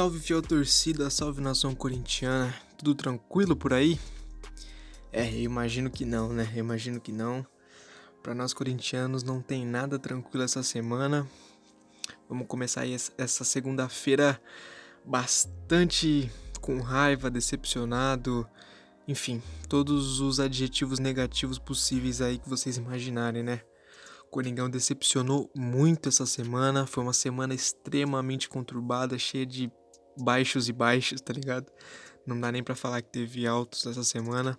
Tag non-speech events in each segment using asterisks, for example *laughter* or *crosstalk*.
salve fiel torcida, salve nação corintiana, tudo tranquilo por aí? É, eu imagino que não, né? Eu imagino que não. Para nós corintianos não tem nada tranquilo essa semana. Vamos começar aí essa segunda-feira bastante com raiva, decepcionado, enfim, todos os adjetivos negativos possíveis aí que vocês imaginarem, né? Coringão decepcionou muito essa semana. Foi uma semana extremamente conturbada, cheia de baixos e baixos, tá ligado? Não dá nem para falar que teve altos essa semana.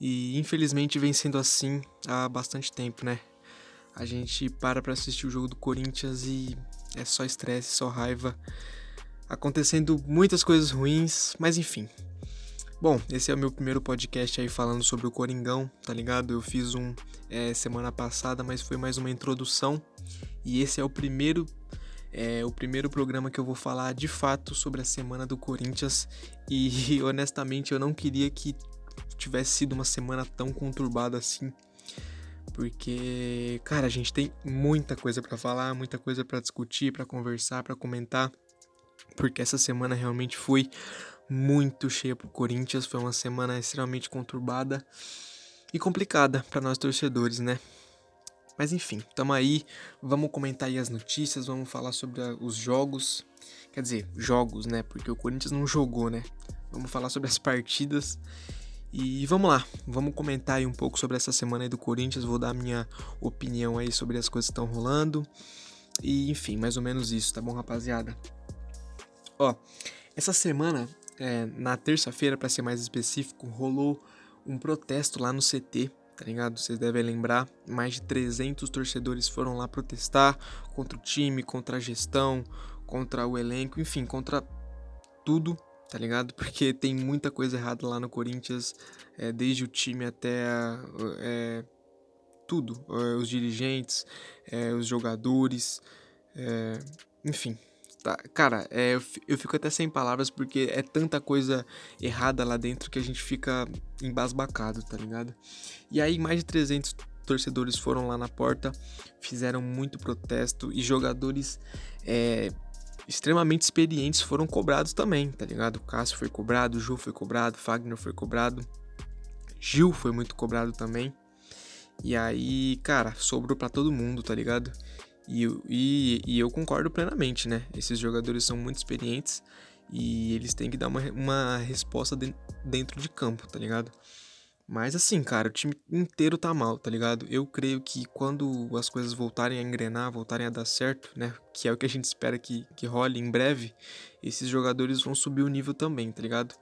E infelizmente vem sendo assim há bastante tempo, né? A gente para pra assistir o jogo do Corinthians e é só estresse, só raiva. Acontecendo muitas coisas ruins, mas enfim, Bom, esse é o meu primeiro podcast aí falando sobre o Coringão, tá ligado? Eu fiz um é, semana passada, mas foi mais uma introdução. E esse é o primeiro é, o primeiro programa que eu vou falar de fato sobre a semana do Corinthians. E *laughs* honestamente eu não queria que tivesse sido uma semana tão conturbada assim. Porque, cara, a gente tem muita coisa para falar, muita coisa para discutir, para conversar, para comentar. Porque essa semana realmente foi muito cheia pro Corinthians. Foi uma semana extremamente conturbada e complicada para nós torcedores, né? Mas enfim, tamo aí, vamos comentar aí as notícias, vamos falar sobre os jogos. Quer dizer, jogos, né? Porque o Corinthians não jogou, né? Vamos falar sobre as partidas. E vamos lá, vamos comentar aí um pouco sobre essa semana aí do Corinthians, vou dar minha opinião aí sobre as coisas que estão rolando. E enfim, mais ou menos isso, tá bom, rapaziada? Ó, essa semana é, na terça-feira, para ser mais específico, rolou um protesto lá no CT, tá ligado? Vocês devem lembrar, mais de 300 torcedores foram lá protestar contra o time, contra a gestão, contra o elenco, enfim, contra tudo, tá ligado? *laughs* Porque tem muita coisa errada lá no Corinthians, é, desde o time até é, tudo, é, os dirigentes, os jogadores, enfim, Tá, cara, é, eu fico até sem palavras porque é tanta coisa errada lá dentro que a gente fica embasbacado, tá ligado? E aí, mais de 300 torcedores foram lá na porta, fizeram muito protesto e jogadores é, extremamente experientes foram cobrados também, tá ligado? O Cássio foi cobrado, o Ju foi cobrado, o Fagner foi cobrado, Gil foi muito cobrado também. E aí, cara, sobrou para todo mundo, tá ligado? E, e, e, eu concordo plenamente, né? Esses jogadores são muito experientes e eles têm que dar uma, uma resposta de, dentro de campo, tá ligado? Mas assim, cara, o time inteiro tá mal, tá ligado? Eu creio que quando as coisas voltarem a engrenar, voltarem a dar certo, né? Que é o que a gente espera que, que role em breve, esses jogadores vão subir o nível também, tá ligado?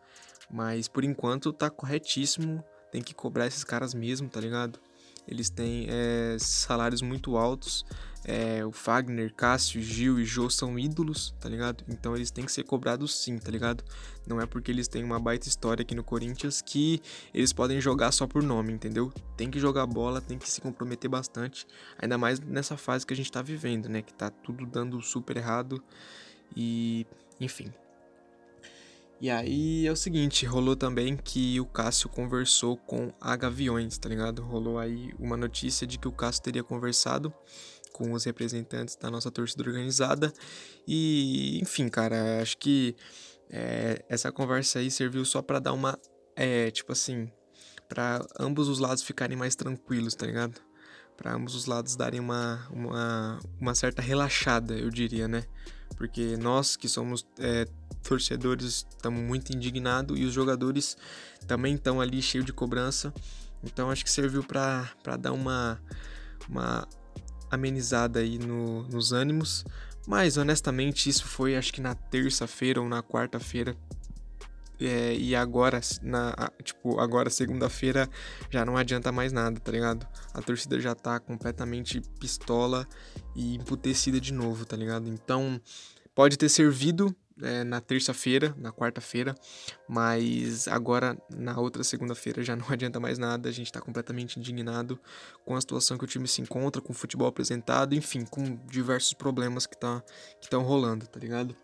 Mas por enquanto tá corretíssimo, tem que cobrar esses caras mesmo, tá ligado? Eles têm é, salários muito altos. É, o Fagner, Cássio, Gil e Jô são ídolos, tá ligado? Então eles têm que ser cobrados sim, tá ligado? Não é porque eles têm uma baita história aqui no Corinthians que eles podem jogar só por nome, entendeu? Tem que jogar bola, tem que se comprometer bastante. Ainda mais nessa fase que a gente tá vivendo, né? Que tá tudo dando super errado. E, enfim, e aí é o seguinte, rolou também que o Cássio conversou com a Gaviões, tá ligado? Rolou aí uma notícia de que o Cássio teria conversado com os representantes da nossa torcida organizada. E, enfim, cara, acho que é, essa conversa aí serviu só para dar uma. É, tipo assim, para ambos os lados ficarem mais tranquilos, tá ligado? Para ambos os lados darem uma, uma, uma certa relaxada, eu diria, né? Porque nós que somos é, torcedores estamos muito indignados e os jogadores também estão ali cheio de cobrança. Então acho que serviu para dar uma, uma amenizada aí no, nos ânimos. Mas honestamente isso foi acho que na terça-feira ou na quarta-feira. É, e agora, na, tipo, agora segunda-feira já não adianta mais nada, tá ligado? A torcida já tá completamente pistola e emputecida de novo, tá ligado? Então, pode ter servido é, na terça-feira, na quarta-feira, mas agora na outra segunda-feira já *laughs* não adianta mais nada, a gente está completamente indignado com a situação que o time se encontra, com o futebol apresentado, enfim, com diversos problemas que tá, estão rolando, tá ligado?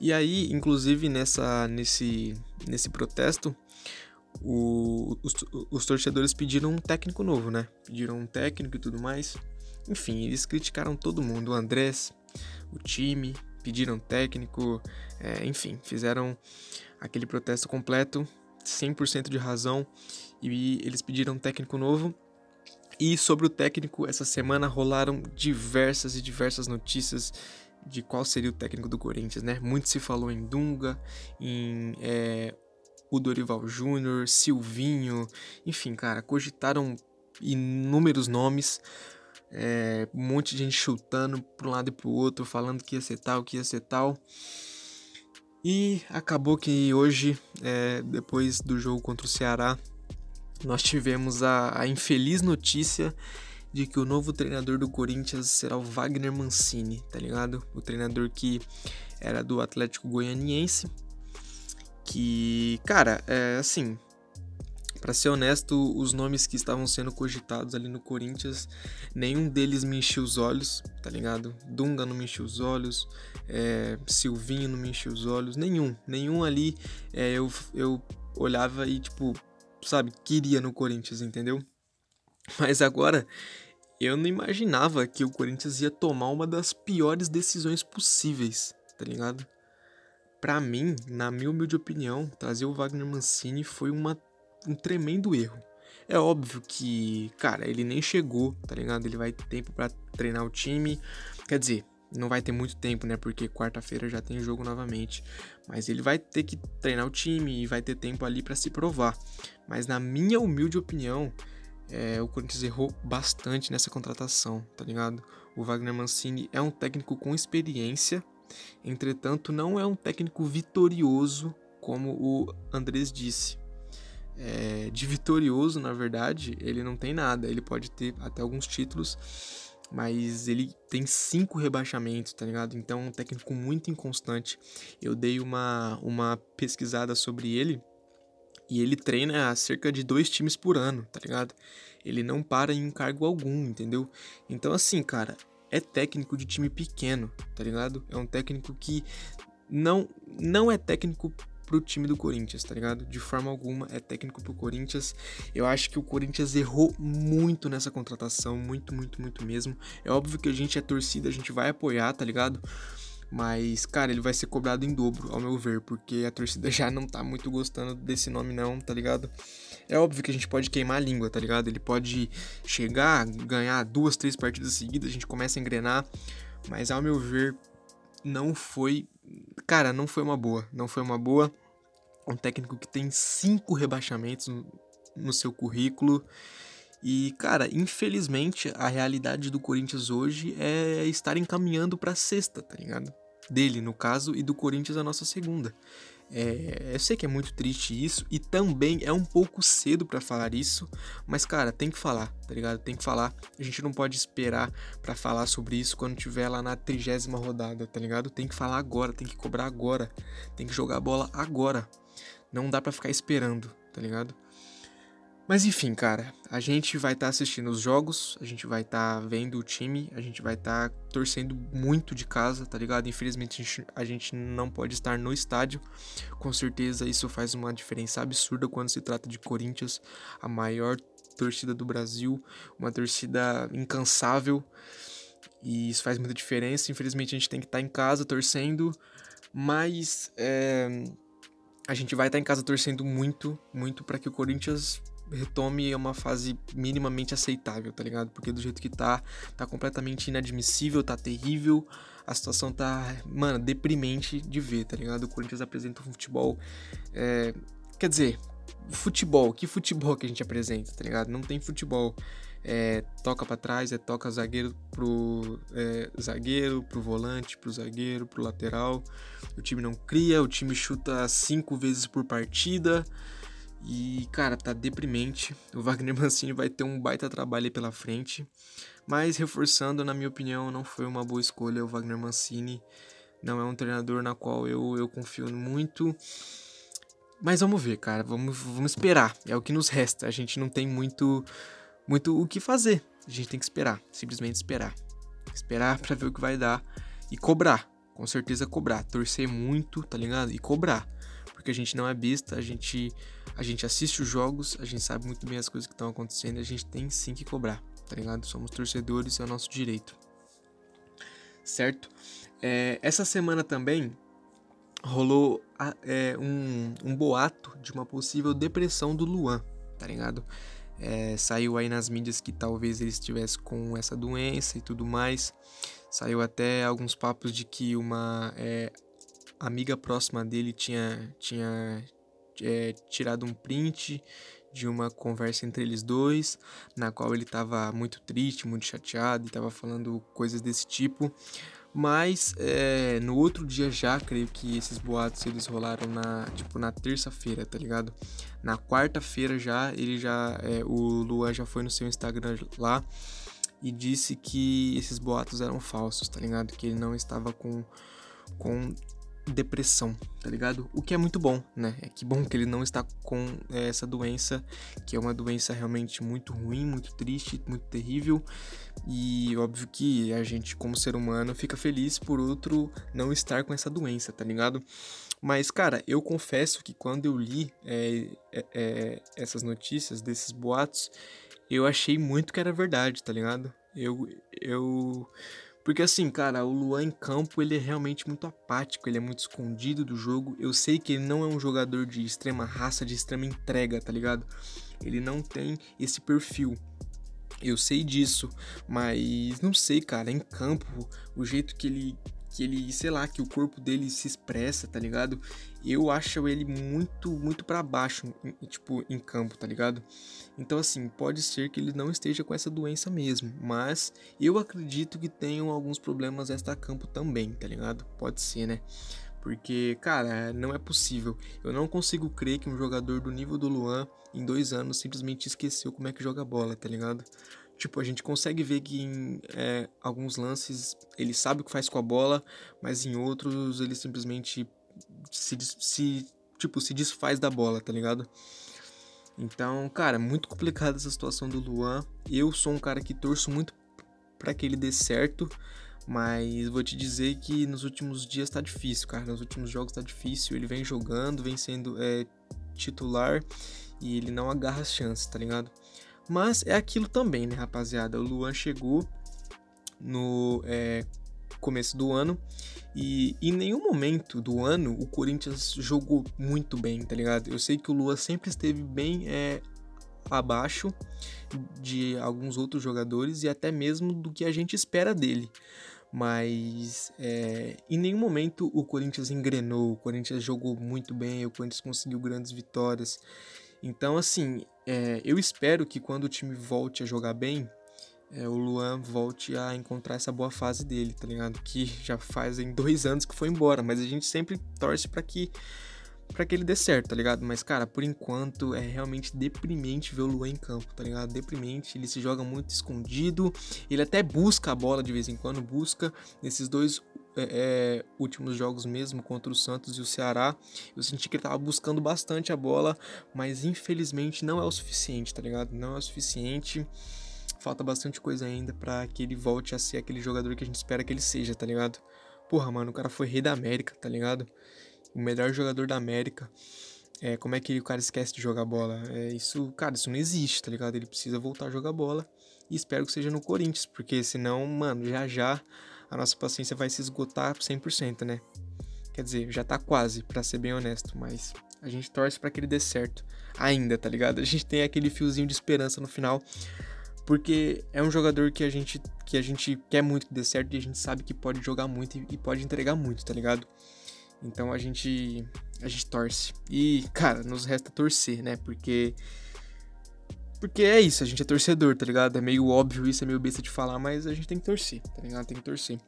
E aí, inclusive nessa, nesse, nesse protesto, o, os, os torcedores pediram um técnico novo, né? Pediram um técnico e tudo mais. Enfim, eles criticaram todo mundo, o Andrés, o time, pediram técnico, é, enfim, fizeram aquele protesto completo, 100% de razão, e eles pediram técnico novo. E sobre o técnico, essa semana rolaram diversas e diversas notícias de qual seria o técnico do Corinthians, né? Muito se falou em Dunga, em é, o Dorival Júnior, Silvinho, enfim, cara, cogitaram inúmeros nomes, é, um monte de gente chutando para um lado e para o outro, falando que ia ser tal, que ia ser tal. E acabou que hoje, é, depois do jogo contra o Ceará, nós tivemos a, a, infeliz notícia de que o novo treinador do Corinthians será o Wagner Mancini, tá ligado? O treinador que era do Atlético Goianiense. Que, cara, é assim, para ser honesto, os nomes que estavam sendo cogitados ali no Corinthians, nenhum deles me encheu os olhos, tá ligado? Dunga não me encheu os olhos, é, Silvinho não me encheu os olhos, nenhum. Nenhum ali é, eu, eu olhava e, tipo, sabe, queria no Corinthians, entendeu? Mas agora, eu não imaginava que o Corinthians ia tomar uma das piores decisões possíveis, tá ligado? Para mim, na minha humilde opinião, trazer o Wagner Mancini foi uma um tremendo erro. É óbvio que, cara, ele nem chegou, tá ligado? Ele vai ter tempo para treinar o time. Quer dizer, não vai ter muito tempo, né? Porque quarta-feira já tem jogo novamente. Mas ele vai ter que treinar o time e vai ter tempo ali para se provar. Mas na minha humilde opinião, é, o Corinthians errou bastante nessa contratação, tá ligado? O Wagner Mancini é um técnico com experiência, entretanto, não é um técnico vitorioso, como o Andrés disse é, de vitorioso, na verdade, ele não tem nada. Ele pode ter até alguns títulos, mas ele tem cinco rebaixamentos, tá ligado? Então é um técnico muito inconstante. Eu dei uma, uma pesquisada sobre ele e ele treina cerca de dois times por ano, tá ligado? Ele não para em cargo algum, entendeu? Então, assim, cara, é técnico de time pequeno, tá ligado? É um técnico que não, não é técnico pro time do Corinthians, tá ligado? De forma alguma é técnico pro Corinthians. Eu acho que o Corinthians errou muito nessa contratação, muito, muito, muito mesmo. É óbvio que a gente é torcida, a gente vai apoiar, tá ligado? Mas, cara, ele vai ser cobrado em dobro, ao meu ver, porque a torcida *laughs* já não tá muito gostando desse nome, não, tá ligado? É óbvio que a gente pode queimar a língua, tá ligado? Ele pode chegar, ganhar duas, três partidas seguidas, a gente começa a engrenar, mas ao meu ver, não foi. Cara, não foi uma boa. Não foi uma boa um técnico que tem cinco rebaixamentos no seu currículo. E, cara, infelizmente, a realidade do Corinthians hoje é estar encaminhando para sexta, tá ligado? Dele, no caso, e do Corinthians a nossa segunda. É, eu sei que é muito triste isso e também é um pouco cedo para falar isso, mas cara, tem que falar, tá ligado? Tem que falar. A gente não pode esperar para falar sobre isso quando tiver lá na trigésima rodada, tá ligado? Tem que falar agora, tem que cobrar agora, tem que jogar a bola agora. Não dá para ficar esperando, tá ligado? Mas enfim, cara, a gente vai estar tá assistindo os jogos, a gente vai estar tá vendo o time, a gente vai estar tá torcendo muito de casa, tá ligado? Infelizmente a gente, não pode estar no estádio. Com certeza isso faz uma diferença absurda quando se trata de Corinthians, a maior torcida do Brasil, uma torcida incansável. E isso faz muita diferença. Infelizmente a gente tem que estar tá em casa torcendo, mas é, a gente vai estar em casa torcendo muito, muito para que o Corinthians retome uma fase minimamente aceitável, tá ligado? Porque do jeito que tá, tá completamente inadmissível, tá terrível. A situação tá, mano, deprimente de ver, tá ligado? O Corinthians apresenta um futebol. É, quer dizer, futebol, que futebol que a gente apresenta, tá ligado? Não tem futebol. É, toca para trás, é toca zagueiro pro é, zagueiro, pro volante, pro zagueiro, pro lateral. O time não cria, o time chuta cinco vezes por partida. E, cara, tá deprimente. O Wagner *laughs* Mancini vai ter um baita trabalho aí pela frente. Mas, reforçando, na minha opinião, não foi uma boa escolha o Wagner Mancini. Não é um treinador na qual eu, eu confio muito. Mas vamos ver, cara. Vamos, vamos esperar. É o que nos resta. A gente não tem muito, muito o que fazer. A gente tem que esperar. Simplesmente esperar. Esperar para ver o que vai dar. E cobrar. Com certeza cobrar. Torcer muito, tá ligado? E cobrar porque a gente não é besta, a gente, a gente assiste os jogos, a gente sabe muito bem as coisas que estão acontecendo, a gente tem sim que cobrar, tá ligado? Somos torcedores, é o nosso direito. Certo? É, essa semana também rolou é, um, um boato de uma possível depressão do Luan, tá ligado? É, saiu aí nas mídias que talvez ele estivesse com essa doença e tudo mais. Saiu até alguns papos de que uma é, amiga próxima dele tinha, tinha é, tirado um print de uma conversa entre eles dois, na qual ele estava muito triste, muito chateado e estava falando coisas desse tipo. Mas é, no outro dia já, creio que esses boatos eles rolaram na, tipo, na terça-feira, tá ligado? Na quarta-feira já, ele já, é, o Luan já foi no seu Instagram lá e disse que esses boatos eram falsos, tá ligado? Que ele não estava com, com depressão, tá ligado? O que é muito bom, né? É que bom que ele não está com é, essa doença, que é uma doença realmente muito ruim, muito triste, muito terrível. E óbvio que a gente, como ser humano, fica feliz por outro não estar com essa doença, tá ligado? Mas, cara, eu confesso que quando eu li é, é, é essas notícias, desses boatos, eu achei muito que era verdade, tá ligado? Eu. eu porque assim, cara, o Luan em campo, ele é realmente muito apático, ele é muito escondido do jogo. Eu sei que ele não é um jogador de extrema raça, de extrema entrega, tá ligado? Ele não tem esse perfil. Eu sei disso, mas não sei, cara, em campo, o jeito que ele que ele, sei lá, que o corpo dele se expressa, tá ligado? Eu acho ele muito, muito para baixo, tipo, em campo, tá ligado? Então, assim, pode ser que ele não esteja com essa doença mesmo, mas eu acredito que tenham alguns problemas extra-campo também, tá ligado? Pode ser, né? Porque, cara, não é possível. Eu não consigo crer que um jogador do nível do Luan, em dois anos, simplesmente esqueceu como é que joga bola, tá ligado? Tipo, a gente consegue ver que em é, alguns lances ele sabe o que faz com a bola, mas em outros ele simplesmente se, se, tipo, se desfaz da bola, tá ligado? Então, cara, muito complicada essa situação do Luan. Eu sou um cara que torço muito para que ele dê certo, mas vou te dizer que nos últimos dias tá difícil, cara. Nos últimos jogos tá difícil. Ele vem jogando, vem sendo é, titular e ele não agarra as chances, tá ligado? Mas é aquilo também, né, rapaziada? O Luan chegou no é, começo do ano e em nenhum momento do ano o Corinthians jogou muito bem, tá ligado? Eu sei que o Luan sempre esteve bem é, abaixo de alguns outros jogadores e até mesmo do que a gente espera dele. Mas é, em nenhum momento o Corinthians engrenou, o Corinthians jogou muito bem, o Corinthians conseguiu grandes vitórias. Então, assim, é, eu espero que quando o time volte a jogar bem, é, o Luan volte a encontrar essa boa fase dele, tá ligado? Que já fazem dois anos que foi embora, mas a gente sempre torce para que para que ele dê certo, tá ligado? Mas, cara, por enquanto é realmente deprimente ver o Luan em campo, tá ligado? Deprimente, ele se joga muito escondido, ele até busca a bola de vez em quando, busca. Nesses dois é, é, últimos jogos mesmo contra o Santos e o Ceará, eu senti que ele tava buscando bastante a bola, mas infelizmente não é o suficiente, tá ligado? Não é o suficiente. Falta bastante coisa ainda para que ele volte a ser aquele jogador que a gente espera que ele seja, tá ligado? Porra, mano, o cara foi rei da América, tá ligado? O melhor jogador da América. É, como é que o cara esquece de jogar bola? É, isso, cara, isso não existe, tá ligado? Ele precisa voltar a jogar bola. E espero que seja no Corinthians, porque senão, mano, já já a nossa paciência vai se esgotar 100%, né? Quer dizer, já tá quase, para ser bem honesto, mas a gente torce para que ele dê certo. Ainda, tá ligado? A gente tem aquele fiozinho de esperança no final, porque é um jogador que a gente que a gente quer muito que dê certo e a gente sabe que pode jogar muito e, pode entregar muito, tá ligado? Então a gente a gente torce. E, cara, nos resta torcer, né? Porque porque é isso, a gente é torcedor, tá ligado? É meio óbvio isso, é meio besta de falar, mas a gente tem que torcer, tá ligado? Tem que torcer.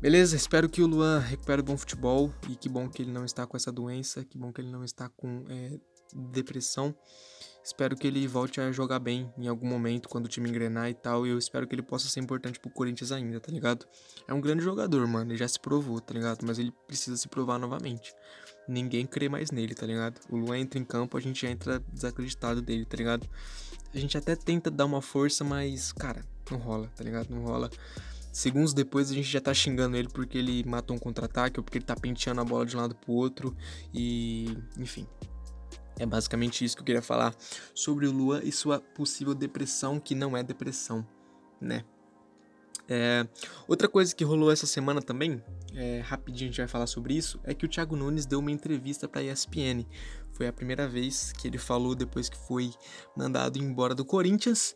Beleza, espero que o Luan recupere o bom futebol e que bom que ele não está com essa doença, que bom que ele não está com é, depressão. Espero que ele volte a jogar bem em algum momento quando o time engrenar e tal. E eu espero que ele possa ser importante pro Corinthians ainda, tá ligado? É um grande jogador, mano. Ele já se provou, tá ligado? Mas ele precisa se provar novamente ninguém crê mais nele, tá ligado? O Luan entra em campo, a gente já entra desacreditado dele, tá ligado? A gente até tenta dar uma força, mas, cara, não rola, tá ligado? Não rola. Segundos depois a gente já tá xingando ele porque ele matou um contra-ataque ou porque ele tá penteando a bola de um lado pro outro e, enfim. É basicamente isso que eu queria falar sobre o Luan e sua possível depressão, que não é depressão, né? É, outra coisa que rolou essa semana também, é, rapidinho a gente vai falar sobre isso, é que o Thiago Nunes deu uma entrevista para a ESPN. Foi a primeira vez que ele falou depois que foi mandado embora do Corinthians.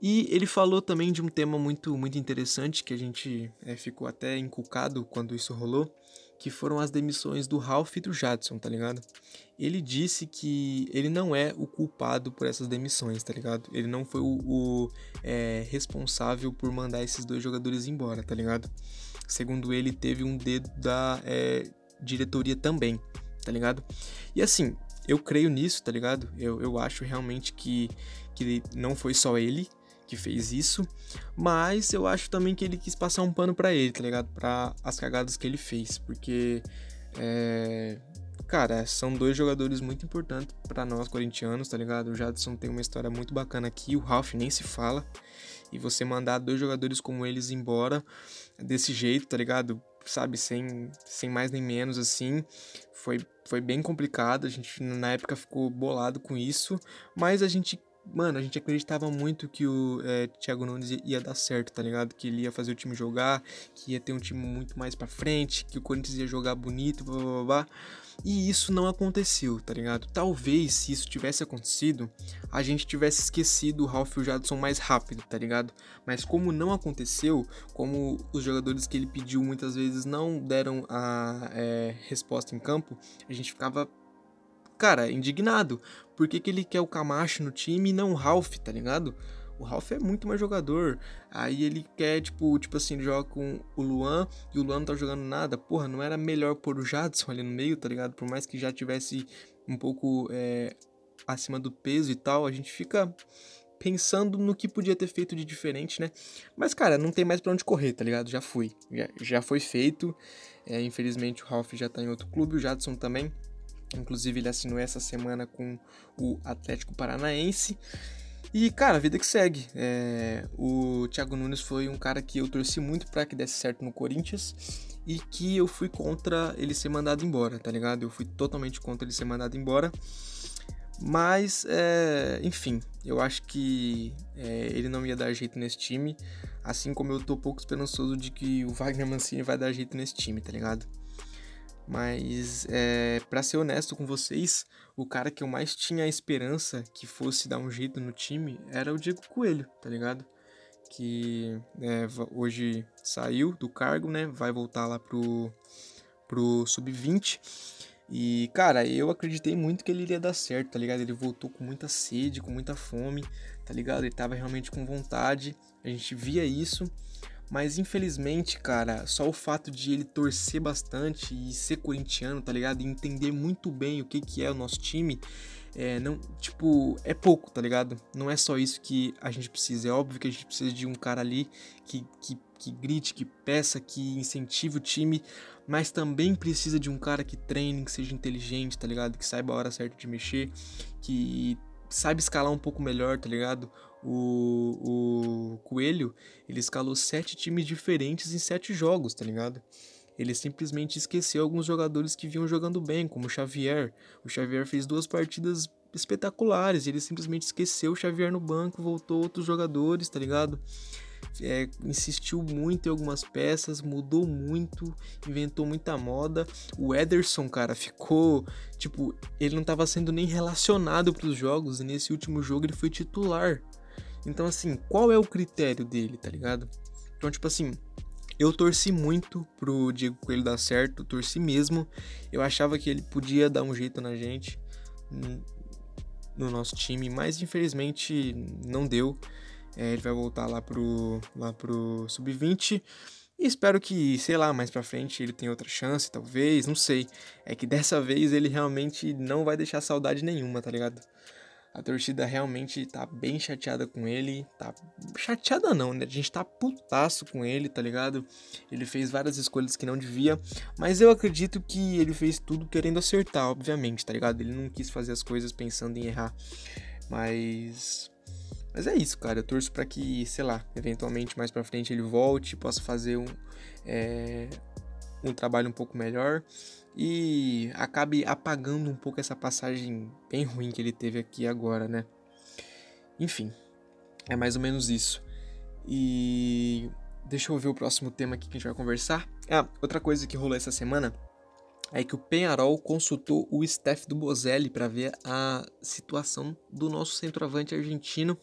E ele falou também de um tema muito, muito interessante que a gente é, ficou até inculcado quando isso rolou, que foram as demissões do Ralph e do Jadson, tá ligado? Ele disse que ele não é o culpado por essas demissões, tá ligado? Ele não foi o, o é, responsável por mandar esses dois jogadores embora, tá ligado? Segundo ele, teve um dedo da é, diretoria também, tá ligado? E assim, eu creio nisso, tá ligado? Eu, eu acho realmente que, que não foi só ele que fez isso, mas eu acho também que ele quis passar um pano para ele, tá ligado? Para as cagadas que ele fez, porque é, cara, são dois jogadores muito importantes para nós corintianos, tá ligado? O Jadson tem uma história muito bacana aqui, o Ralph nem se fala. E você mandar dois jogadores como eles embora desse jeito, tá ligado? Sabe, sem, sem mais nem menos assim, foi, foi bem complicado. A gente na época ficou bolado com isso, mas a gente mano, a gente acreditava muito que o é, Thiago Nunes ia dar certo, tá ligado? Que ele ia fazer o time jogar, que ia ter um time muito mais pra frente, que o Corinthians ia jogar bonito, blá blá blá. E isso não aconteceu, tá ligado? Talvez se isso tivesse acontecido, a gente tivesse esquecido o Ralph e o Jadson mais rápido, tá ligado? Mas como não aconteceu, como os jogadores que ele pediu muitas vezes não deram a é, resposta em campo, a gente ficava cara, indignado. Por que, que ele quer o Camacho no time e não o Ralph, tá ligado? O Ralph é muito mais jogador. Aí ele quer, tipo, tipo assim, joga com o Luan e o Luan não tá jogando nada. Porra, não era melhor pôr o Jadson ali no meio, tá ligado? Por mais que já tivesse um pouco é, acima do peso e tal, a gente fica pensando no que podia ter feito de diferente, né? Mas, cara, não tem mais pra onde correr, tá ligado? Já foi. Já, já foi feito. É, infelizmente o Ralph já tá em outro clube, o Jadson também. Inclusive, ele assinou essa semana com o Atlético Paranaense. E, cara, a vida que segue. É, o Thiago Nunes foi um cara que eu torci muito para que desse certo no Corinthians e que eu fui contra ele ser mandado embora, tá ligado? Eu fui totalmente contra ele ser mandado embora. Mas, é, enfim, eu acho que é, ele não ia dar jeito nesse time. Assim como eu tô pouco esperançoso de que o Wagner Mancini vai dar jeito nesse time, tá ligado? Mas, é, para ser honesto com vocês, o cara que eu mais tinha a esperança que fosse dar um jeito no time era o Diego Coelho, tá ligado? Que é, hoje saiu do cargo, né? Vai voltar lá pro, pro Sub-20. E, cara, eu acreditei muito que ele iria dar certo, tá ligado? Ele voltou com muita sede, com muita fome, tá ligado? Ele tava realmente com vontade, a gente via isso. Mas infelizmente, cara, só o fato de ele torcer bastante e ser corintiano, tá ligado? E entender muito bem o que, que é o nosso time, é, não, tipo, é pouco, tá ligado? Não é só isso que a gente precisa. É óbvio que a gente precisa de um cara ali que, que, que grite, que peça, que incentive o time, mas também precisa de um cara que treine, que seja inteligente, tá ligado? Que saiba a hora certa de mexer, que saiba escalar um pouco melhor, tá ligado? O, o Coelho, ele escalou sete times diferentes em sete jogos, tá ligado? Ele simplesmente esqueceu alguns jogadores que vinham jogando bem, como o Xavier. O Xavier fez duas partidas espetaculares, ele simplesmente esqueceu o Xavier no banco, voltou outros jogadores, tá ligado? É, insistiu muito em algumas peças, mudou muito, inventou muita moda. O Ederson, cara, ficou tipo, ele não estava sendo nem relacionado para os jogos e nesse último jogo ele foi titular. Então, assim, qual é o critério dele, tá ligado? Então, tipo assim, eu torci muito pro Diego Coelho dar certo, torci mesmo. Eu achava que ele podia dar um jeito na gente, no nosso time, mas infelizmente não deu. É, ele vai voltar lá pro, lá pro Sub-20. E espero que, sei lá, mais pra frente ele tenha outra chance, talvez, não sei. É que dessa vez ele realmente não vai deixar saudade nenhuma, tá ligado? A torcida realmente tá bem chateada com ele. Tá chateada não, né? A gente tá putaço com ele, tá ligado? Ele fez várias escolhas que não devia, mas eu acredito que ele fez tudo querendo acertar, obviamente, tá ligado? Ele não quis fazer as coisas pensando em errar. Mas mas é isso, cara. Eu torço para que, sei lá, eventualmente mais para frente ele volte, possa fazer um é, um trabalho um pouco melhor e acabe apagando um pouco essa passagem bem ruim que ele teve aqui agora, né? Enfim, é mais ou menos isso. E deixa eu ver o próximo tema aqui que a gente vai conversar. Ah, outra coisa que rolou essa semana é que o Penharol consultou o staff do Bozelli para ver a situação do nosso centroavante argentino.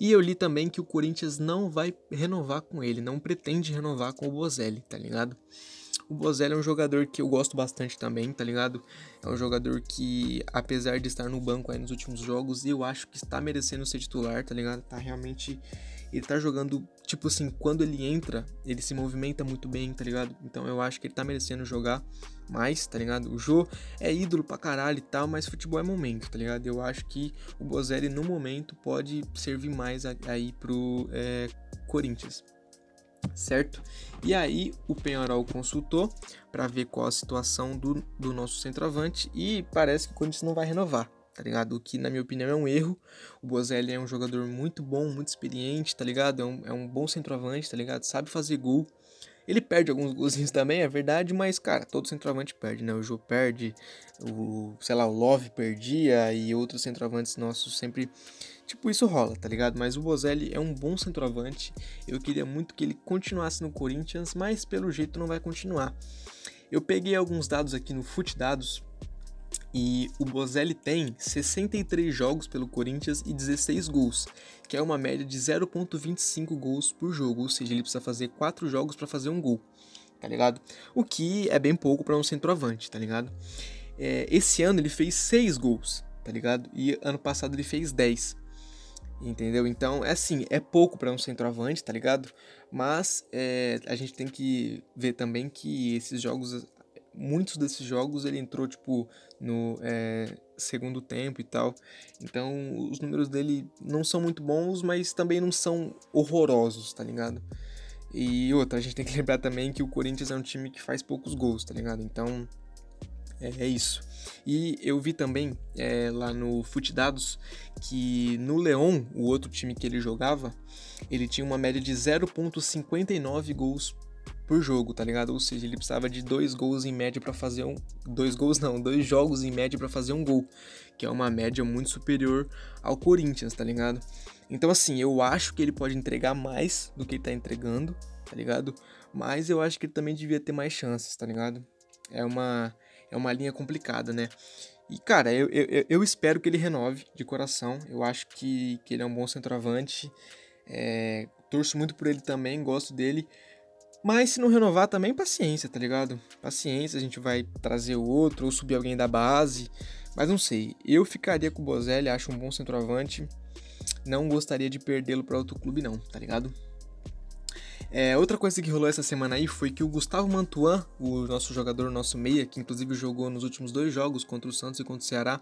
E eu li também que o Corinthians não vai renovar com ele, não pretende renovar com o Bozelli, tá ligado? O Bozelli é um jogador que eu gosto bastante também, tá ligado? É um jogador que, apesar de estar no banco aí nos últimos jogos, eu acho que está merecendo ser titular, tá ligado? Tá realmente ele tá jogando, tipo assim, quando ele entra, ele se movimenta muito bem, tá ligado? Então eu acho que ele tá merecendo jogar mais, tá ligado? O Jô é ídolo pra caralho e tal, mas futebol é momento, tá ligado? Eu acho que o Bozelli no momento pode servir mais aí pro é, Corinthians, certo? E aí o Penharol consultou para ver qual a situação do, do nosso centroavante e parece que o Corinthians não vai renovar, tá ligado? O que, na minha opinião, é um erro. O Bozelli é um jogador muito bom, muito experiente, tá ligado? É um, é um bom centroavante, tá ligado? Sabe fazer gol. Ele perde alguns golzinhos também, é verdade, mas, cara, todo centroavante perde, né? O Jô perde, o, sei lá, o Love perdia e outros centroavantes nossos sempre. Tipo, isso rola, tá ligado? Mas o Bozelli é um bom centroavante. Eu queria muito que ele continuasse no Corinthians, mas pelo jeito não vai continuar. Eu peguei alguns dados aqui no Fute Dados e o Bozelli tem 63 jogos pelo Corinthians e 16 gols, que é uma média de 0.25 gols por jogo, ou seja, ele precisa fazer 4 jogos para fazer um gol, tá ligado? O que é bem pouco para um centroavante, tá ligado? É, esse ano ele fez 6 gols, tá ligado? E ano passado ele fez 10. Entendeu? Então, é assim, é pouco para um centroavante, tá ligado? Mas é, a gente tem que ver também que esses jogos muitos desses jogos ele entrou, tipo, no é, segundo tempo e tal. Então, os números dele não são muito bons, mas também não são horrorosos, tá ligado? E outra, a gente tem que *laughs* lembrar também que o Corinthians é um time que faz poucos gols, tá ligado? Então, é, é isso. E eu vi também é, lá no Dados que no Leão, o outro time que ele jogava, ele tinha uma média de 0,59 gols por jogo, tá ligado? Ou seja, ele precisava de dois gols em média para fazer um. Dois gols não, dois jogos em média para fazer um gol. Que é uma média muito superior ao Corinthians, tá ligado? Então, assim, eu acho que ele pode entregar mais do que ele tá entregando, tá ligado? Mas eu acho que ele também devia ter mais chances, tá ligado? É uma, é uma linha complicada, né? E, cara, eu, eu, eu espero que ele renove de coração. Eu acho que, que ele é um bom centroavante. É, torço muito por ele também, gosto dele. Mas se não renovar também, paciência, tá ligado? Paciência, a gente vai trazer outro ou subir alguém da base. Mas não sei, eu ficaria com o Bozelli, acho um bom centroavante. Não gostaria de perdê-lo para outro clube não, tá ligado? É, outra coisa que rolou essa semana aí foi que o Gustavo Mantuan, o nosso jogador, nosso meia, que inclusive jogou nos últimos dois jogos contra o Santos e contra o Ceará,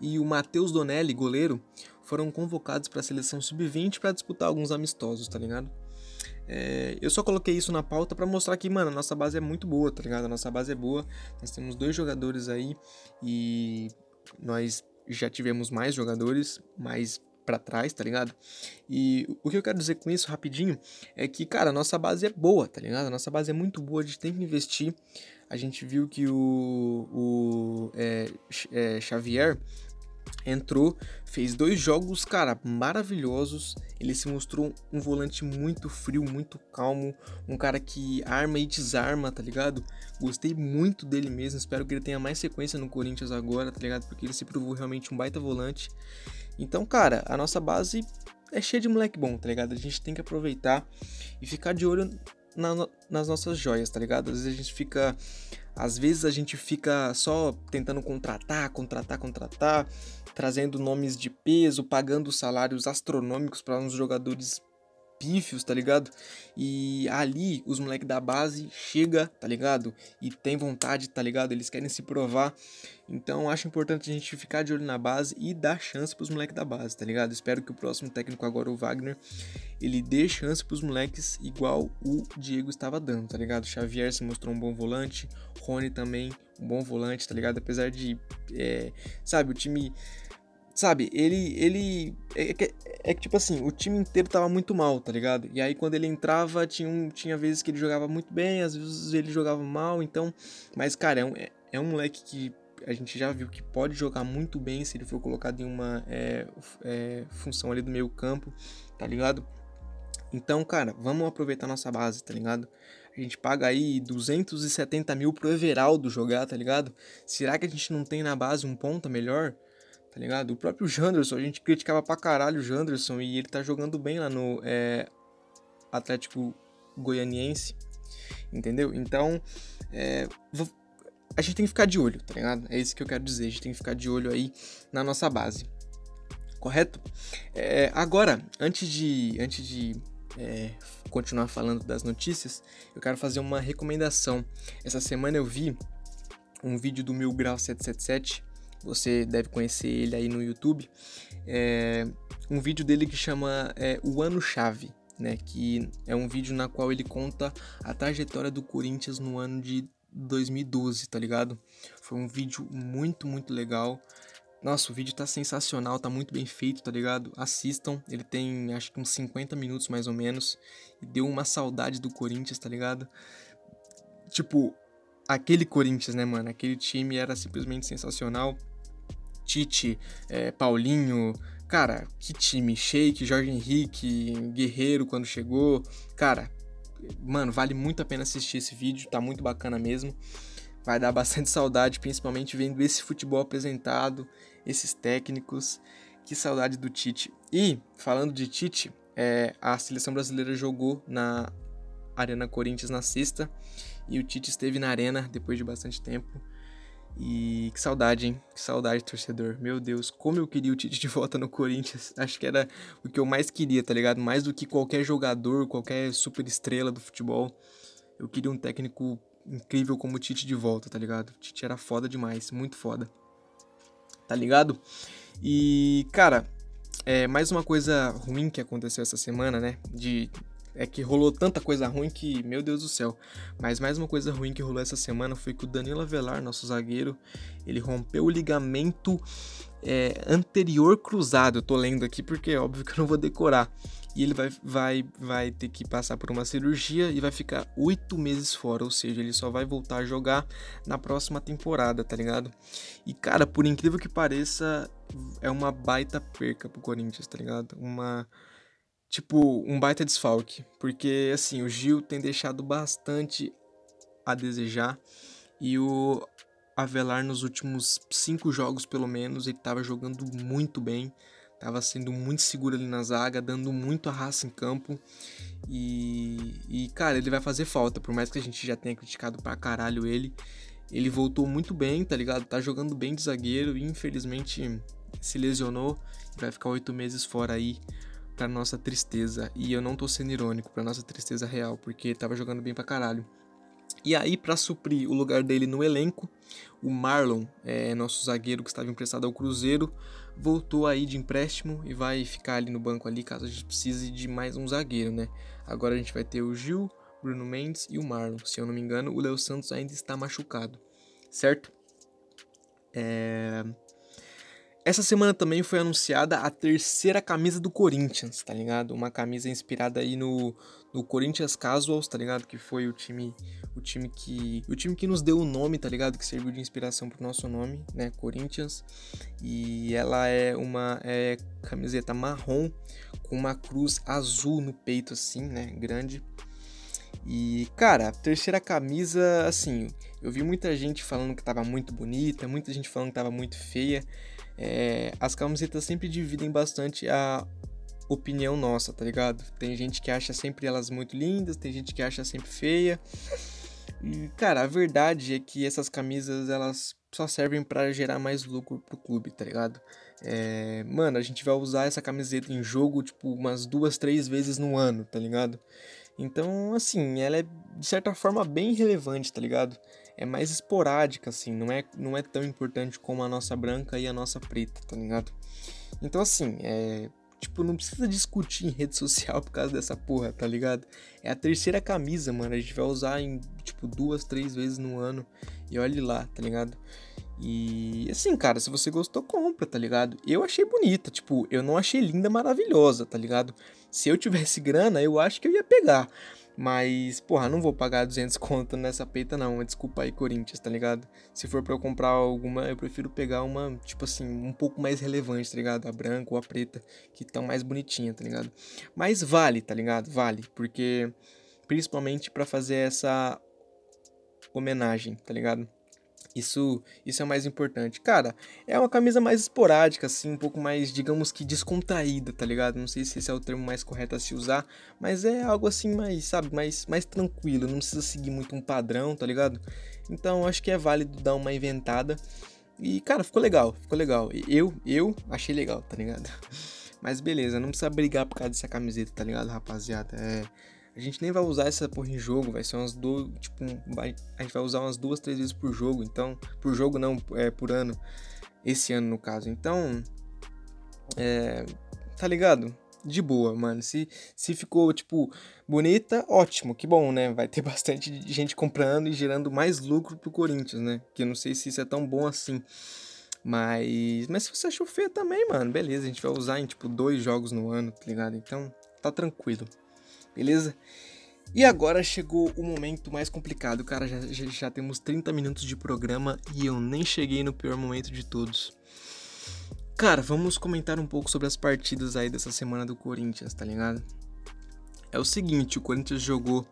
e o Matheus Donelli, goleiro, foram convocados para a seleção sub-20 para disputar alguns amistosos, tá ligado? É, eu só coloquei isso na pauta para mostrar que, mano, a nossa base é muito boa, tá ligado? A nossa base é boa. Nós temos dois jogadores aí e nós já tivemos mais jogadores, mais para trás, tá ligado? E o que eu quero dizer com isso rapidinho é que, cara, a nossa base é boa, tá ligado? A nossa base é muito boa, a gente tem que investir. A gente viu que o, o é, é, Xavier entrou, fez dois jogos, cara, maravilhosos. Ele se mostrou um volante muito frio, muito calmo, um cara que arma e desarma, tá ligado? Gostei muito dele mesmo, espero que ele tenha mais sequência no Corinthians agora, tá ligado? Porque ele se provou realmente um baita volante. Então, cara, a nossa base é cheia de moleque bom, tá ligado? A gente tem que aproveitar e ficar de olho na, nas nossas joias, tá ligado? Às vezes a gente fica às vezes a gente fica só tentando contratar, contratar, contratar, trazendo nomes de peso, pagando salários astronômicos para uns jogadores pífios, tá ligado? E ali os moleques da base chega, tá ligado? E tem vontade, tá ligado? Eles querem se provar. Então acho importante a gente ficar de olho na base e dar chance pros moleques da base, tá ligado? Espero que o próximo técnico agora, o Wagner, ele dê chance pros moleques igual o Diego estava dando, tá ligado? Xavier se mostrou um bom volante, Rony também um bom volante, tá ligado? Apesar de, é, sabe, o time Sabe, ele. ele é, é, é, que, tipo assim, o time inteiro tava muito mal, tá ligado? E aí quando ele entrava, tinha, um, tinha vezes que ele jogava muito bem, às vezes ele jogava mal, então. Mas, cara, é um, é, é um moleque que a gente já viu que pode jogar muito bem se ele for colocado em uma é, é, função ali do meio campo, tá ligado? Então, cara, vamos aproveitar nossa base, tá ligado? A gente paga aí 270 mil pro Everaldo jogar, tá ligado? Será que a gente não tem na base um ponta melhor? Tá ligado? O próprio Janderson, a gente criticava pra caralho o Janderson e ele tá jogando bem lá no é, Atlético Goianiense, entendeu? Então, é, a gente tem que ficar de olho, tá ligado? É isso que eu quero dizer, a gente tem que ficar de olho aí na nossa base, correto? É, agora, antes de, antes de é, continuar falando das notícias, eu quero fazer uma recomendação. Essa semana eu vi um vídeo do Mil Grau 777, você deve conhecer ele aí no YouTube. É, um vídeo dele que chama é, O Ano Chave, né? Que é um vídeo na qual ele conta a trajetória do Corinthians no ano de 2012, tá ligado? Foi um vídeo muito, muito legal. Nossa, o vídeo tá sensacional, tá muito bem feito, tá ligado? Assistam, ele tem acho que uns 50 minutos mais ou menos. E deu uma saudade do Corinthians, tá ligado? Tipo, aquele Corinthians, né, mano? Aquele time era simplesmente sensacional. Tite, é, Paulinho, cara, que time. Sheik, Jorge Henrique, Guerreiro quando chegou. Cara, mano, vale muito a pena assistir esse vídeo, tá muito bacana mesmo. Vai dar *laughs* bastante saudade, principalmente vendo esse futebol apresentado, esses técnicos. Que saudade do Tite. E, falando de Tite, é, a seleção brasileira jogou na Arena Corinthians na sexta e o Tite esteve na arena depois de bastante tempo. E que saudade, hein? Que saudade, torcedor. Meu Deus, como eu queria o Tite de volta no *laughs* Corinthians. Acho que era o que eu mais queria, tá ligado? Mais do que qualquer jogador, qualquer super estrela do futebol. Eu queria um técnico incrível como o Tite de volta, tá ligado? O Tite era foda demais, muito foda. Tá ligado? E, cara, é mais uma coisa ruim que aconteceu essa semana, né? De é que rolou tanta coisa ruim que, meu Deus do céu. Mas mais uma coisa ruim que rolou essa semana foi que o Danilo Avelar, nosso zagueiro, ele rompeu o ligamento é, anterior cruzado. Eu tô lendo aqui porque é óbvio que eu não vou decorar. E ele vai, vai, vai ter que passar por uma cirurgia e vai ficar oito meses fora. Ou seja, ele só vai voltar a jogar na próxima temporada, tá ligado? E cara, por incrível que pareça, é uma baita perca pro Corinthians, tá ligado? Uma tipo, um baita desfalque. Porque, assim, o Gil tem deixado bastante a desejar. E o Avelar, nos últimos cinco jogos, pelo menos, ele estava jogando muito bem. Tava sendo muito seguro ali na zaga, dando muito a raça em campo. E, e, cara, ele vai fazer falta, por mais que a gente já tenha criticado pra caralho ele. Ele voltou muito bem, tá ligado? Tá jogando bem de zagueiro e infelizmente se lesionou. Vai ficar oito meses fora aí pra nossa tristeza. E eu não tô sendo irônico, pra nossa tristeza real, porque tava jogando bem pra caralho. E aí, para suprir o lugar dele no elenco, o Marlon, é, nosso zagueiro que estava emprestado ao Cruzeiro, voltou aí de empréstimo e vai ficar ali no banco ali caso a gente precise de mais um zagueiro, né? Agora a gente vai ter o Gil, Bruno Mendes e o Marlon. Se eu não me engano, o Léo Santos ainda está machucado, certo? É... Essa semana também foi anunciada a terceira camisa do Corinthians, tá ligado? Uma camisa inspirada aí no, no Corinthians Casuals, tá ligado? Que foi o time o time que o time que nos deu o nome, tá ligado? Que serviu de inspiração pro nosso nome, né? Corinthians. E ela é uma é, camiseta marrom com uma cruz azul no peito assim, né? Grande. E, cara, terceira camisa, assim, eu vi muita gente falando que tava muito bonita, muita gente falando que tava muito feia é, as camisetas sempre dividem bastante a opinião nossa, tá ligado? Tem gente que acha sempre elas muito lindas, tem gente que acha sempre feia. E, cara, a verdade é que essas camisas elas só servem para gerar mais lucro pro clube, tá ligado? É, mano, a gente vai usar essa camiseta em jogo, tipo, umas duas, três vezes no ano, tá ligado? Então, assim, ela é de certa forma bem relevante, tá ligado? É mais esporádica, assim, não é, não é tão importante como a nossa branca e a nossa preta, tá ligado? Então, assim, é. Tipo, não precisa discutir em rede *laughs* social por causa dessa porra, tá ligado? É a terceira camisa, mano. A gente vai usar em, tipo, duas, três vezes no ano. E olhe lá, tá ligado? E assim, cara, se você gostou, compra, tá ligado? Eu achei bonita, tipo, eu não achei linda, maravilhosa, tá ligado? Se eu tivesse grana, eu acho que eu ia pegar. Mas, porra, não vou pagar 200 conto nessa peita, não. Desculpa aí, Corinthians, tá ligado? Se for pra eu comprar alguma, eu prefiro pegar uma, tipo assim, um pouco mais relevante, tá ligado? A branca ou a preta, que tão mais bonitinha, tá ligado? Mas vale, tá ligado? Vale, porque principalmente para fazer essa homenagem, tá ligado? Isso, isso é o mais importante. Cara, é uma camisa mais esporádica, assim, um pouco mais, digamos que descontraída, tá ligado? Não sei se esse é o termo mais correto a se usar, mas é algo assim mais, sabe, mais, mais tranquilo, não precisa seguir muito um padrão, tá ligado? Então acho que é válido dar uma inventada. E, cara, ficou legal, ficou legal. Eu, eu achei legal, tá ligado? *laughs* Mas beleza, não precisa brigar por causa dessa camiseta, tá ligado, rapaziada? É a gente nem vai usar essa porra em jogo, vai ser umas duas. Tipo, vai, a gente vai usar umas duas, três vezes por jogo, então. Por jogo não, é por ano. Esse ano, no caso. Então. É. Tá ligado? De boa, mano. Se, se ficou, tipo, bonita, ótimo, que bom, né? Vai ter *laughs* bastante gente comprando e gerando mais lucro pro Corinthians, né? Que eu não sei se isso é tão bom assim. Mas. Mas se você achou feia também, mano, beleza. A gente vai usar em, tipo, dois jogos no ano, tá ligado? Então, tá tranquilo beleza? E agora chegou o momento mais complicado, cara. Já, já, já, temos 30 minutos de programa e eu nem cheguei no pior momento de todos. Cara, vamos comentar um pouco sobre as partidas aí dessa semana do Corinthians, tá ligado? É o seguinte, o Corinthians jogou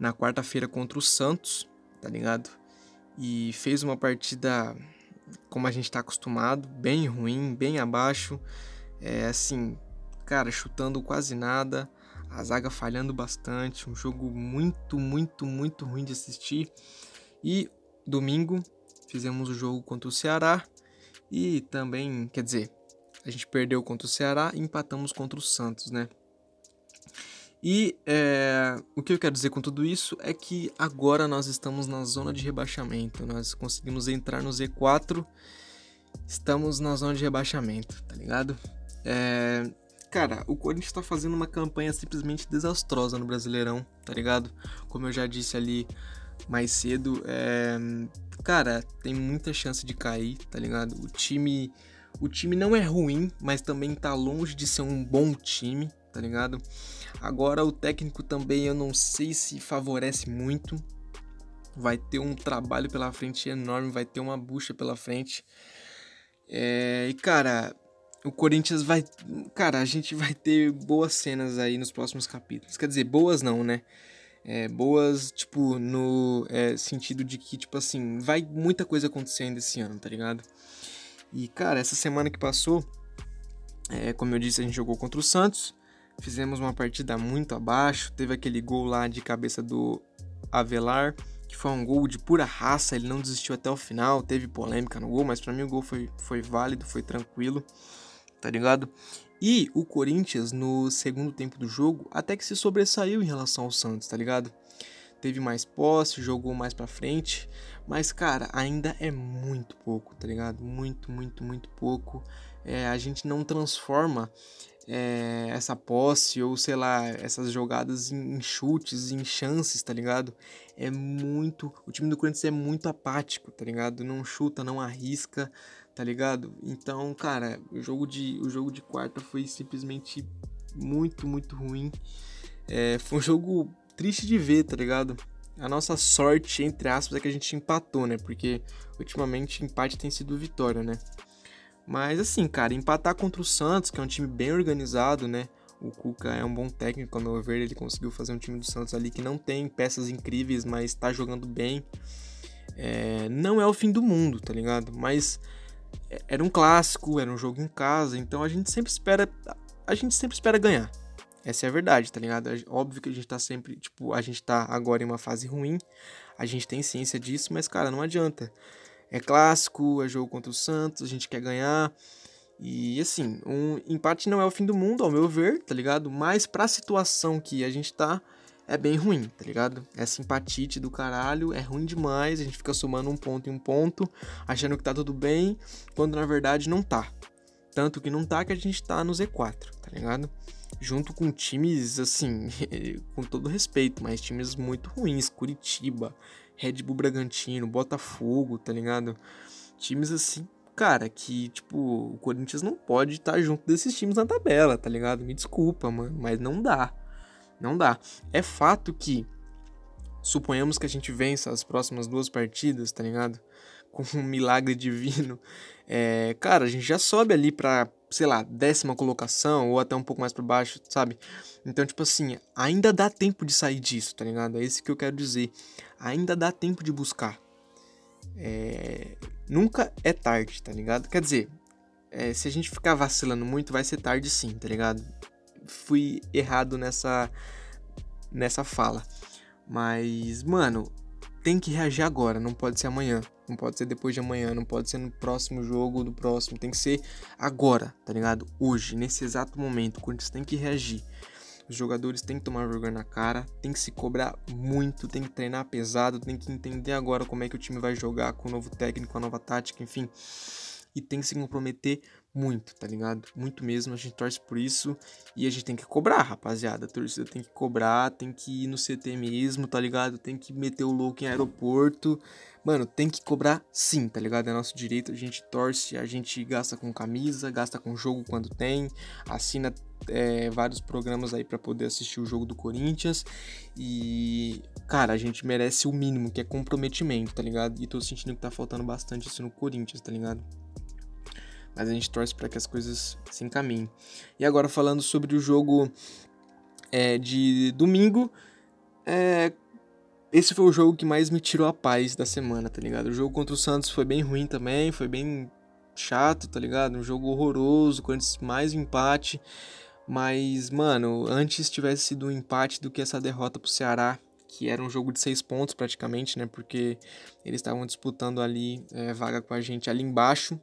na quarta-feira contra o Santos, tá ligado? E fez uma partida como a gente tá acostumado, bem ruim, bem abaixo. É assim, cara, chutando quase nada a zaga falhando bastante, um jogo muito, muito, muito ruim de assistir. E domingo fizemos o jogo contra o Ceará e também, quer dizer, a gente perdeu contra o Ceará e empatamos contra o Santos, né? E é, o que eu quero dizer com tudo isso é que agora nós estamos na zona de rebaixamento. Nós conseguimos entrar no Z4, estamos na zona de rebaixamento, tá ligado? É, Cara, o Corinthians tá fazendo uma campanha simplesmente desastrosa no Brasileirão, tá ligado? Como eu já disse ali mais cedo, é... cara, tem muita chance de cair, tá ligado? O time, o time não é ruim, mas também tá longe de ser um bom time, tá ligado? Agora o técnico também eu não sei se favorece muito. Vai ter um trabalho pela frente enorme, vai ter uma bucha pela frente. É... e cara, o Corinthians vai. Cara, a gente vai ter boas cenas aí nos próximos capítulos. Quer dizer, boas não, né? É, boas, tipo, no é, sentido de que, tipo assim, vai muita coisa acontecendo esse ano, tá ligado? E, cara, essa semana que passou, é, como eu disse, a gente jogou contra o Santos. Fizemos uma partida muito abaixo. Teve aquele gol lá de cabeça do Avelar, que foi um gol de pura raça. Ele não desistiu até o final. Teve polêmica no gol, mas para mim o gol foi, foi válido, foi tranquilo tá ligado? E o Corinthians, no segundo tempo do jogo, até que se sobressaiu em relação ao Santos, tá ligado? Teve mais posse, jogou mais pra frente, mas, cara, ainda é muito pouco, tá ligado? Muito, muito, muito pouco. É, a gente não transforma é, essa posse ou, sei lá, essas jogadas em, em chutes, em chances, tá ligado? É muito. O time do Corinthians é muito apático, tá ligado? Não chuta, não arrisca, tá ligado? Então, cara, o jogo de, o jogo de quarta foi simplesmente muito, muito ruim. É, foi um *laughs* jogo triste de ver, tá ligado? A nossa sorte, entre aspas, é que a gente empatou, né? Porque ultimamente empate tem sido vitória, né? Mas assim, cara, empatar contra o Santos, que é um time bem organizado, né? O Cuca é um bom técnico, ao meu ver, ele conseguiu fazer um time do Santos ali que não tem peças incríveis, mas tá jogando bem. É, não é o fim do mundo, tá ligado? Mas era um clássico, era um jogo em casa, então a gente sempre espera. A gente sempre espera ganhar. Essa é a verdade, tá ligado? Óbvio que a gente tá sempre, tipo, a gente tá agora em uma fase ruim, a gente tem ciência disso, mas, cara, não adianta. É clássico, é jogo contra o Santos, a gente quer ganhar. E assim, um empate não é o fim do mundo, ao meu ver, tá ligado? Mas pra situação que a gente tá, é bem ruim, tá ligado? É simpatite do caralho, é ruim demais, a gente fica somando um ponto em um ponto, achando que tá tudo bem, quando na verdade não tá. Tanto que não tá que a gente tá no Z4, tá ligado? Junto com times, assim, *laughs* com todo respeito, mas times muito ruins, Curitiba, Red Bull Bragantino, Botafogo, tá ligado? Times assim, cara, que, tipo, o Corinthians não pode estar tá junto desses times na tabela, tá ligado? Me desculpa, mano, mas não dá Não dá. É fato que suponhamos que a gente vença as próximas duas partidas, tá ligado? *laughs* Com um milagre divino. É, cara, a gente já sobe ali pra, sei lá, décima colocação ou até um pouco mais para baixo, sabe? Então, tipo assim, ainda dá tempo de sair disso, tá ligado? É isso que eu quero dizer. Ainda dá tempo de buscar. É... Nunca é tarde, tá ligado? Quer dizer, é, se a gente ficar vacilando muito, vai ser tarde sim, tá ligado? Fui errado nessa, nessa fala. Mas, mano, tem que reagir agora, não pode ser amanhã. Não pode ser depois de amanhã, não pode ser no próximo jogo do próximo. Tem que ser agora, tá ligado? Hoje, nesse exato momento. O Corinthians tem que reagir. Os jogadores têm que tomar vergonha na cara, tem que se cobrar muito, tem que treinar pesado, tem que entender agora como é que o time vai jogar com o novo técnico, a nova tática, enfim. E tem que se comprometer muito, tá ligado? Muito mesmo, a gente torce por isso e a gente tem que cobrar, rapaziada. A torcida tem que cobrar, tem que ir no CT mesmo, tá ligado? Tem que meter o louco em aeroporto. Mano, tem que cobrar sim, tá ligado? É nosso direito, a gente torce, a gente gasta com camisa, gasta com jogo quando tem, assina é, vários programas aí para poder assistir o jogo do Corinthians. E, cara, a gente merece o mínimo, que é comprometimento, tá ligado? E tô sentindo que tá faltando bastante isso no Corinthians, tá ligado? Mas a gente torce para que as coisas se encaminhem. E agora falando sobre o jogo é, de domingo, é, esse foi o jogo que mais me tirou a paz da semana, tá ligado? O jogo contra o Santos foi bem ruim também, foi bem chato, tá ligado? Um jogo horroroso, Corinthians mais um empate. Mas, mano, antes tivesse sido um empate do que essa derrota pro Ceará, que era um jogo de seis pontos praticamente, né? Porque eles estavam disputando ali é, vaga com a gente ali embaixo.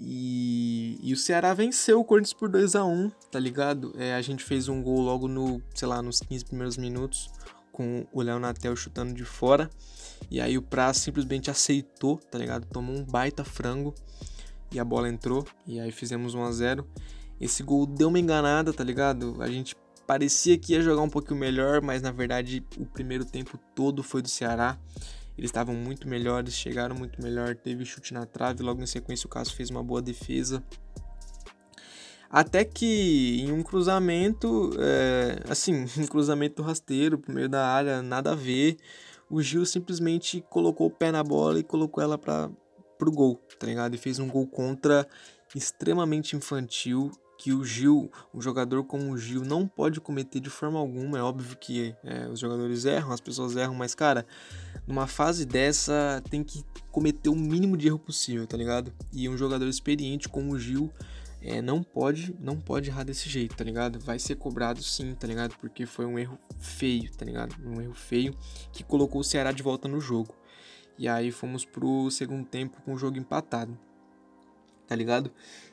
E, e o Ceará venceu o Corinthians por 2 a 1 tá ligado? É, a gente fez um gol logo no, sei lá, nos 15 primeiros minutos, com o Léo Natel chutando de fora. E aí o Praz simplesmente aceitou, tá ligado? Tomou um baita frango e a bola entrou. E aí fizemos 1 a 0 Esse gol deu uma enganada, tá ligado? A gente parecia que ia jogar um pouquinho melhor, mas na verdade o primeiro tempo todo foi do Ceará. Eles estavam muito melhores, chegaram muito melhor, teve chute na trave, logo em sequência o Cássio fez uma boa defesa. Até que em um cruzamento, é, assim, *laughs* um cruzamento rasteiro pro meio da área, nada a ver, o Gil simplesmente colocou o pé na bola e colocou ela para pro gol, tá ligado? E fez um gol contra extremamente infantil que o Gil, um jogador como o Gil, não pode cometer de forma alguma. É óbvio que é, os jogadores erram, as pessoas erram, mas, cara, numa fase dessa tem que cometer o mínimo de erro possível, tá ligado? E um jogador experiente como o Gil é, não pode não pode errar desse jeito, tá ligado? Vai ser cobrado sim, tá ligado? Porque foi um erro feio, tá ligado? Um erro feio que colocou o Ceará de volta no jogo. E aí fomos pro segundo tempo com o jogo empatado tá ligado?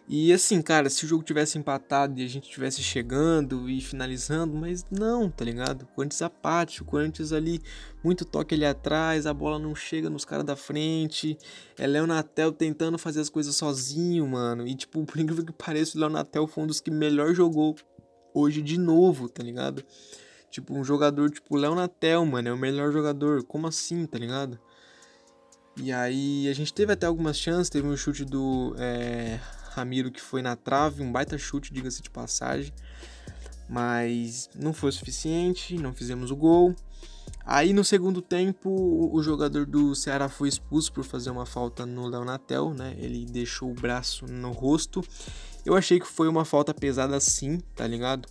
E assim, cara, se o jogo tivesse empatado e a gente tivesse chegando e finalizando, mas não, tá ligado? O Corinthians apático, o ali, muito toque ali atrás, a bola não chega nos caras da frente, é Leonatel tentando fazer as coisas sozinho, mano. E tipo, *laughs* por incrível que pareça, o Leonatel foi um dos que melhor jogou hoje de novo, tá ligado? Tipo, um jogador tipo Leonatel, mano, é o melhor jogador. Como assim, tá ligado? E aí a gente teve até algumas chances, teve um chute do é, Ramiro que foi na trave, um baita chute, diga-se de passagem. Mas não foi suficiente, não fizemos o gol. Aí no segundo tempo, o jogador do Ceará foi expulso por fazer uma falta no Leonatel, né? Ele deixou o braço no rosto. Eu achei que foi uma falta pesada sim, tá ligado?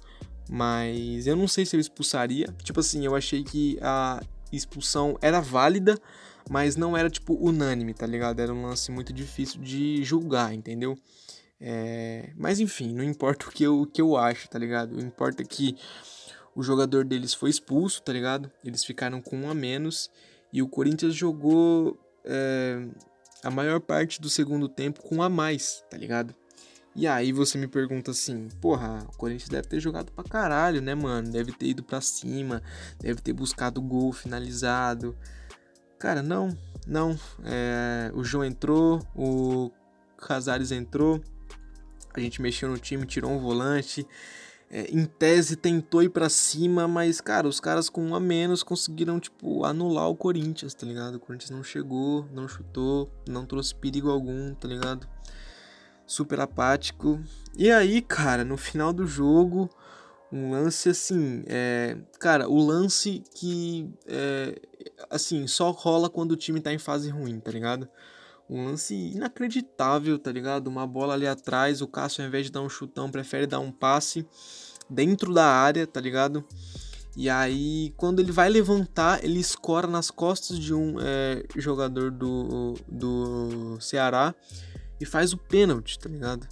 Mas eu não sei se eu expulsaria. Tipo assim, eu achei que a expulsão era válida, mas não era tipo unânime, tá ligado? Era um lance muito difícil de julgar, entendeu? É... Mas enfim, não importa o que, eu, que eu acho, tá ligado? O importa é que o jogador deles foi expulso, tá ligado? Eles ficaram com um a menos e o Corinthians jogou é... a maior parte do segundo tempo com um a mais, tá ligado? E aí você me pergunta assim, porra, o Corinthians deve ter jogado pra caralho, né, mano? Deve ter ido pra cima, deve ter buscado gol finalizado. Cara, não, não. É, o João entrou, o Casares entrou, a gente mexeu no time, tirou um volante. É, em tese tentou ir para cima, mas, cara, os caras com um a menos conseguiram, tipo, anular o Corinthians, tá ligado? O Corinthians não chegou, não chutou, não trouxe perigo algum, tá ligado? Super apático. E aí, cara, no final do jogo, Um lance assim, é, cara, o lance que é, assim, só rola quando o time tá em fase ruim, tá ligado? Um lance inacreditável, tá ligado? Uma bola ali atrás, o Cássio ao invés de dar um chutão, prefere dar um passe dentro da área, tá ligado? E aí, quando ele vai levantar, ele escora nas costas de um é, jogador do, do Ceará e faz o pênalti, tá ligado?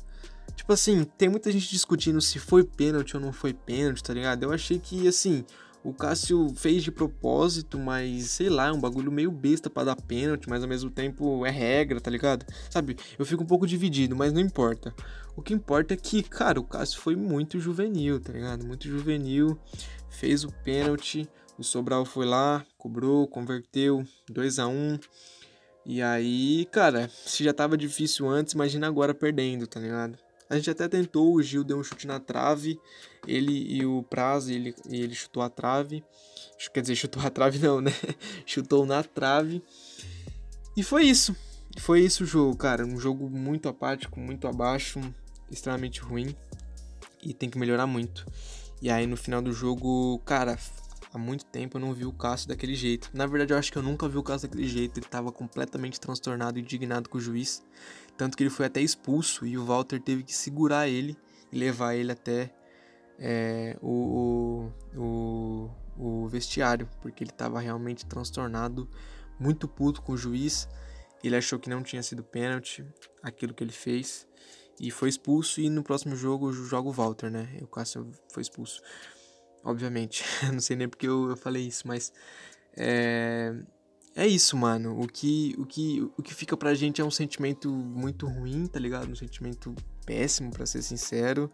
Tipo assim, tem muita gente discutindo se foi pênalti ou não foi pênalti, tá ligado? Eu achei que, assim, o Cássio fez de propósito, mas sei lá, é um bagulho meio besta para dar pênalti, mas ao mesmo tempo é regra, tá ligado? Sabe? Eu fico um pouco dividido, mas não importa. O que importa é que, cara, o Cássio foi muito juvenil, tá ligado? Muito juvenil, fez o pênalti, o Sobral foi lá, cobrou, converteu, 2 a 1 E aí, cara, se já tava difícil antes, imagina agora perdendo, tá ligado? A gente até tentou, o Gil deu um chute na trave, ele e o Prazo, ele, ele chutou a trave. Quer dizer, *laughs* chutou a trave não, né? *laughs* chutou na trave. E foi isso. Foi isso o jogo, cara. Um jogo muito apático, muito abaixo, extremamente ruim. E tem que melhorar muito. E aí no final do jogo, cara, há muito tempo eu não vi o Cássio daquele jeito. Na verdade, eu acho que eu nunca vi o Cássio daquele jeito. Ele tava completamente transtornado e indignado com o juiz. Tanto que ele foi até expulso e o Walter teve que segurar ele e levar ele até é, o, o, o, vestiário, porque ele estava realmente transtornado, muito puto com o juiz. Ele achou que não tinha sido pênalti aquilo que ele fez e foi expulso. E no próximo jogo joga o Walter, né? O Cássio foi expulso, obviamente. *laughs* não sei nem porque eu, eu falei isso, mas é, é isso, mano. O que, o, que, o que fica pra gente é um sentimento muito ruim, tá ligado? Um sentimento péssimo, para ser sincero.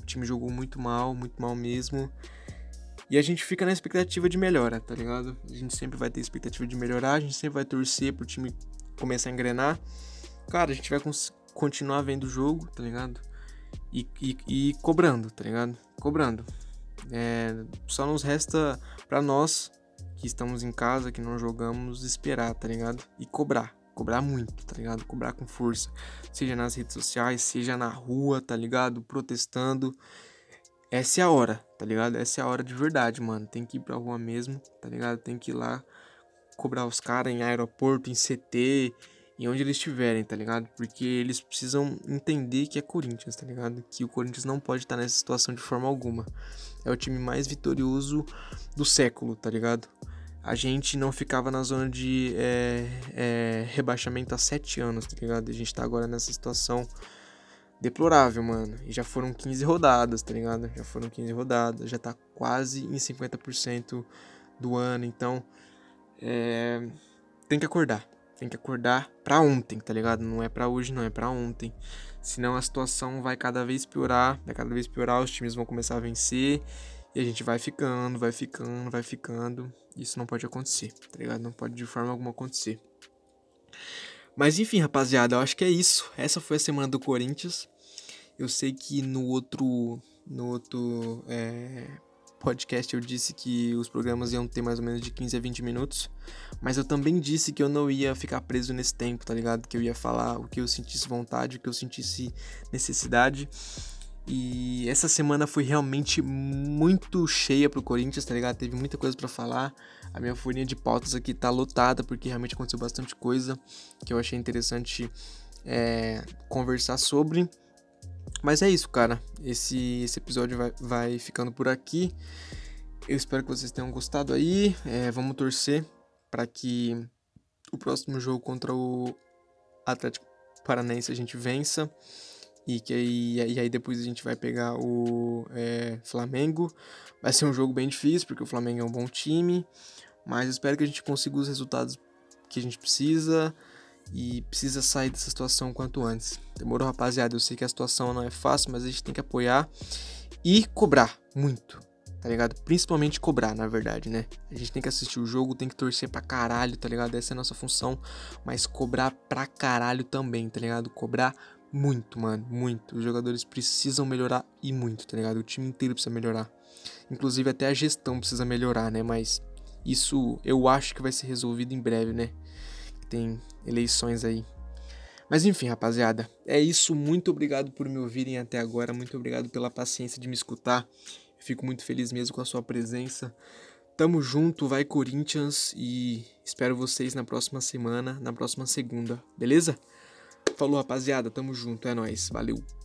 O time jogou muito mal, muito mal mesmo. E a gente fica na expectativa de melhora, tá ligado? A gente sempre vai ter expectativa de melhorar, a gente sempre vai torcer pro time começar a engrenar. Cara, a gente vai continuar vendo o jogo, tá ligado? E, e, e cobrando, tá ligado? Cobrando. É, só nos resta para nós que estamos em casa, que não jogamos, esperar, tá ligado? E cobrar. Cobrar muito, tá ligado? Cobrar com força. Seja nas redes sociais, seja na rua, tá ligado? Protestando. Essa é a hora, tá ligado? Essa é a hora de verdade, mano. Tem que ir pra rua mesmo, tá ligado? Tem que ir lá cobrar os caras em aeroporto, em CT, em onde eles estiverem, tá ligado? Porque eles precisam entender que é Corinthians, tá ligado? Que o Corinthians não pode estar nessa situação de forma alguma. É o time mais vitorioso do século, tá ligado? a gente não ficava na zona de é, é, rebaixamento há 7 anos, tá ligado? A gente tá agora nessa situação deplorável, mano. E já foram 15 rodadas, tá ligado? Já foram 15 rodadas, já tá quase em 50% do ano, então é, tem que acordar. Tem que acordar pra ontem, tá ligado? Não é pra hoje, não, é pra ontem. Senão a situação vai cada vez piorar, vai cada vez piorar, os times vão começar a vencer e a gente vai ficando, vai ficando, vai ficando. Isso não pode acontecer, tá ligado? Não pode de forma alguma acontecer. Mas enfim, rapaziada, eu acho que é isso. Essa foi a semana do Corinthians. Eu sei que no outro, no outro é, podcast eu disse que os programas iam ter mais ou menos de 15 a 20 minutos. Mas eu também disse que eu não ia ficar preso nesse tempo, tá ligado? Que eu ia falar o que eu sentisse vontade, o que eu sentisse necessidade. E essa semana foi realmente muito cheia pro Corinthians, tá ligado? Teve muita coisa para falar. A minha folhinha de pautas aqui tá lotada, porque realmente aconteceu bastante coisa que eu achei interessante é, conversar sobre. Mas é isso, cara. Esse, esse episódio vai, vai ficando por aqui. Eu espero que vocês tenham gostado aí. É, vamos torcer para que o próximo jogo contra o Atlético Paranaense a gente vença. E que aí, e aí depois a gente vai pegar o é, Flamengo. Vai ser um jogo bem difícil, porque o Flamengo é um bom time. Mas espero que a gente consiga os resultados que a gente precisa. E precisa sair dessa situação quanto antes. Demorou, rapaziada? Eu sei que a situação não é fácil, mas a gente tem que apoiar e cobrar muito. Tá ligado? Principalmente cobrar, na verdade, né? A gente tem que assistir o jogo, tem que torcer pra caralho, tá ligado? Essa é a nossa função. Mas cobrar pra caralho também, tá ligado? Cobrar muito, mano, muito. Os jogadores precisam melhorar e muito, tá ligado? O time inteiro precisa melhorar. Inclusive até a gestão precisa melhorar, né? Mas isso eu acho que vai ser resolvido em breve, né? Tem eleições aí. Mas enfim, rapaziada, é isso. Muito obrigado por me ouvirem até agora. Muito obrigado pela paciência de me escutar. Fico muito feliz mesmo com a sua presença. Tamo junto, vai Corinthians e espero vocês na próxima semana, na próxima segunda, beleza? Falou, rapaziada, tamo junto, é nóis, valeu.